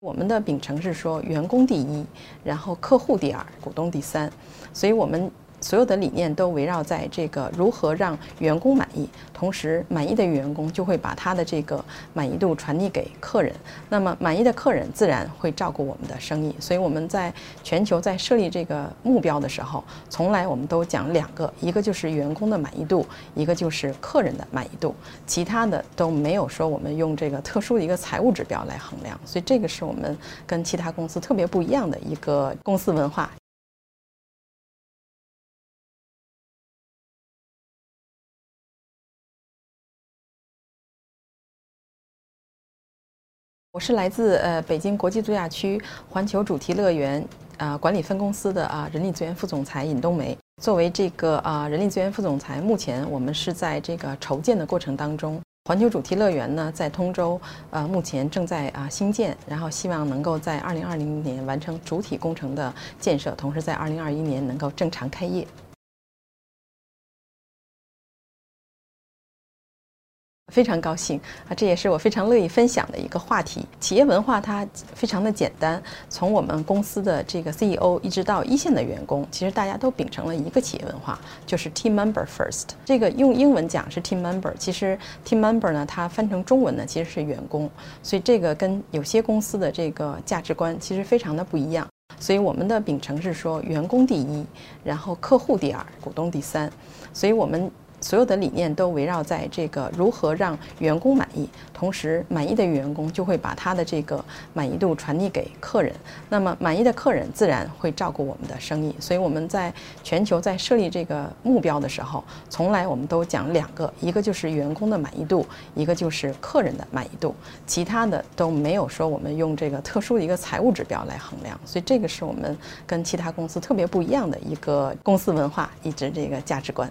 我们的秉承是说，员工第一，然后客户第二，股东第三，所以我们。所有的理念都围绕在这个如何让员工满意，同时满意的员工就会把他的这个满意度传递给客人，那么满意的客人自然会照顾我们的生意。所以我们在全球在设立这个目标的时候，从来我们都讲两个，一个就是员工的满意度，一个就是客人的满意度，其他的都没有说我们用这个特殊的一个财务指标来衡量。所以这个是我们跟其他公司特别不一样的一个公司文化。我是来自呃北京国际度假区环球主题乐园啊管理分公司的啊人力资源副总裁尹冬梅。作为这个啊人力资源副总裁，目前我们是在这个筹建的过程当中。环球主题乐园呢在通州，呃目前正在啊兴建，然后希望能够在二零二零年完成主体工程的建设，同时在二零二一年能够正常开业。非常高兴啊！这也是我非常乐意分享的一个话题。企业文化它非常的简单，从我们公司的这个 CEO 一直到一线的员工，其实大家都秉承了一个企业文化，就是 Team Member First。这个用英文讲是 Team Member，其实 Team Member 呢，它翻成中文呢其实是员工。所以这个跟有些公司的这个价值观其实非常的不一样。所以我们的秉承是说，员工第一，然后客户第二，股东第三。所以我们。所有的理念都围绕在这个如何让员工满意，同时满意的员工就会把他的这个满意度传递给客人，那么满意的客人自然会照顾我们的生意。所以我们在全球在设立这个目标的时候，从来我们都讲两个，一个就是员工的满意度，一个就是客人的满意度，其他的都没有说我们用这个特殊的一个财务指标来衡量。所以这个是我们跟其他公司特别不一样的一个公司文化以及这个价值观。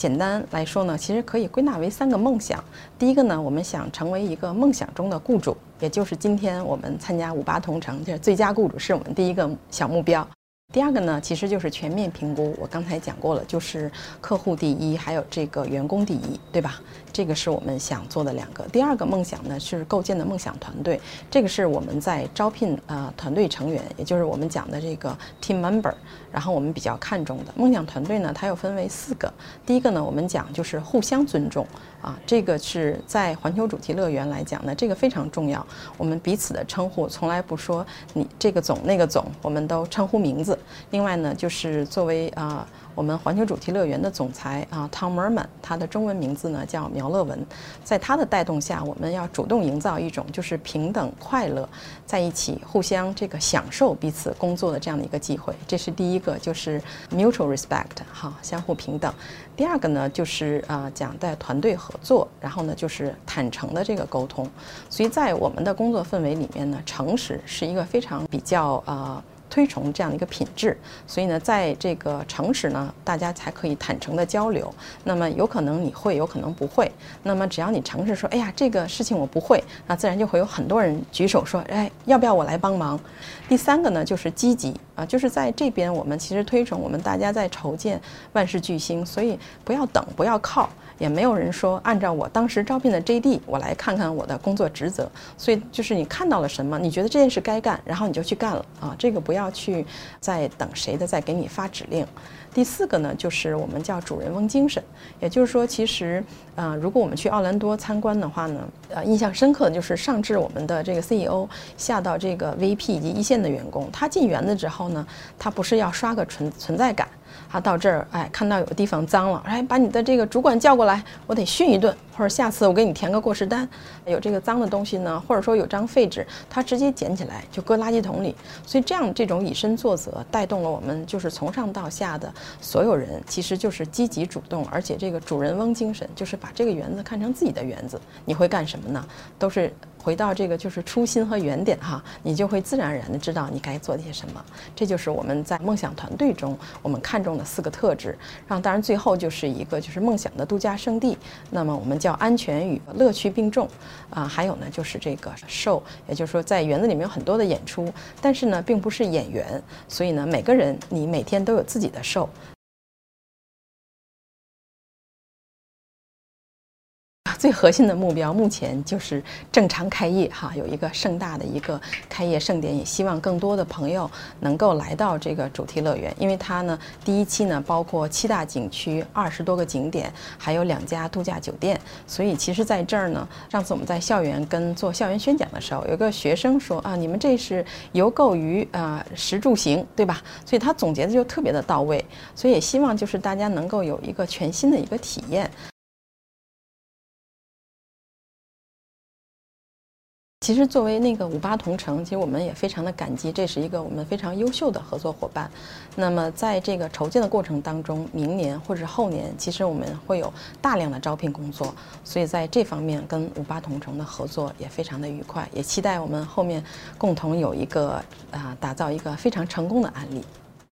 简单来说呢，其实可以归纳为三个梦想。第一个呢，我们想成为一个梦想中的雇主，也就是今天我们参加五八同城，就是最佳雇主是我们第一个小目标。第二个呢，其实就是全面评估。我刚才讲过了，就是客户第一，还有这个员工第一，对吧？这个是我们想做的两个。第二个梦想呢，是构建的梦想团队。这个是我们在招聘呃团队成员，也就是我们讲的这个 team member。然后我们比较看重的梦想团队呢，它又分为四个。第一个呢，我们讲就是互相尊重啊，这个是在环球主题乐园来讲呢，这个非常重要。我们彼此的称呼从来不说你这个总那个总，我们都称呼名字。另外呢，就是作为啊，我们环球主题乐园的总裁啊，Tom Merman，他的中文名字呢叫苗乐文，在他的带动下，我们要主动营造一种就是平等、快乐，在一起互相这个享受彼此工作的这样的一个机会。这是第一个，就是 mutual respect，哈，相互平等。第二个呢，就是啊，讲在团队合作，然后呢，就是坦诚的这个沟通。所以在我们的工作氛围里面呢，诚实是一个非常比较啊。推崇这样的一个品质，所以呢，在这个诚实呢，大家才可以坦诚的交流。那么有可能你会，有可能不会。那么只要你诚实说，哎呀，这个事情我不会，那自然就会有很多人举手说，哎，要不要我来帮忙？第三个呢，就是积极啊，就是在这边我们其实推崇我们大家在筹建万事巨星，所以不要等，不要靠。也没有人说按照我当时招聘的 JD，我来看看我的工作职责。所以就是你看到了什么，你觉得这件事该干，然后你就去干了啊。这个不要去再等谁的再给你发指令。第四个呢，就是我们叫主人翁精神，也就是说，其实呃，如果我们去奥兰多参观的话呢，呃，印象深刻的就是上至我们的这个 CEO，下到这个 VP 以及一线的员工，他进园子之后呢，他不是要刷个存存在感。他到这儿，哎，看到有地方脏了，哎，把你的这个主管叫过来，我得训一顿，或者下次我给你填个过失单。有这个脏的东西呢，或者说有张废纸，他直接捡起来就搁垃圾桶里。所以这样这种以身作则，带动了我们就是从上到下的所有人，其实就是积极主动，而且这个主人翁精神，就是把这个园子看成自己的园子。你会干什么呢？都是。回到这个就是初心和原点哈，你就会自然而然的知道你该做些什么。这就是我们在梦想团队中我们看中的四个特质。然后当然最后就是一个就是梦想的度假胜地。那么我们叫安全与乐趣并重啊。还有呢就是这个 show，也就是说在园子里面有很多的演出，但是呢并不是演员，所以呢每个人你每天都有自己的 show。最核心的目标目前就是正常开业哈，有一个盛大的一个开业盛典，也希望更多的朋友能够来到这个主题乐园，因为它呢第一期呢包括七大景区、二十多个景点，还有两家度假酒店，所以其实在这儿呢，上次我们在校园跟做校园宣讲的时候，有个学生说啊，你们这是游购于呃食住行，对吧？所以他总结的就特别的到位，所以也希望就是大家能够有一个全新的一个体验。其实，作为那个五八同城，其实我们也非常的感激，这是一个我们非常优秀的合作伙伴。那么，在这个筹建的过程当中，明年或者是后年，其实我们会有大量的招聘工作，所以在这方面跟五八同城的合作也非常的愉快，也期待我们后面共同有一个啊，打造一个非常成功的案例。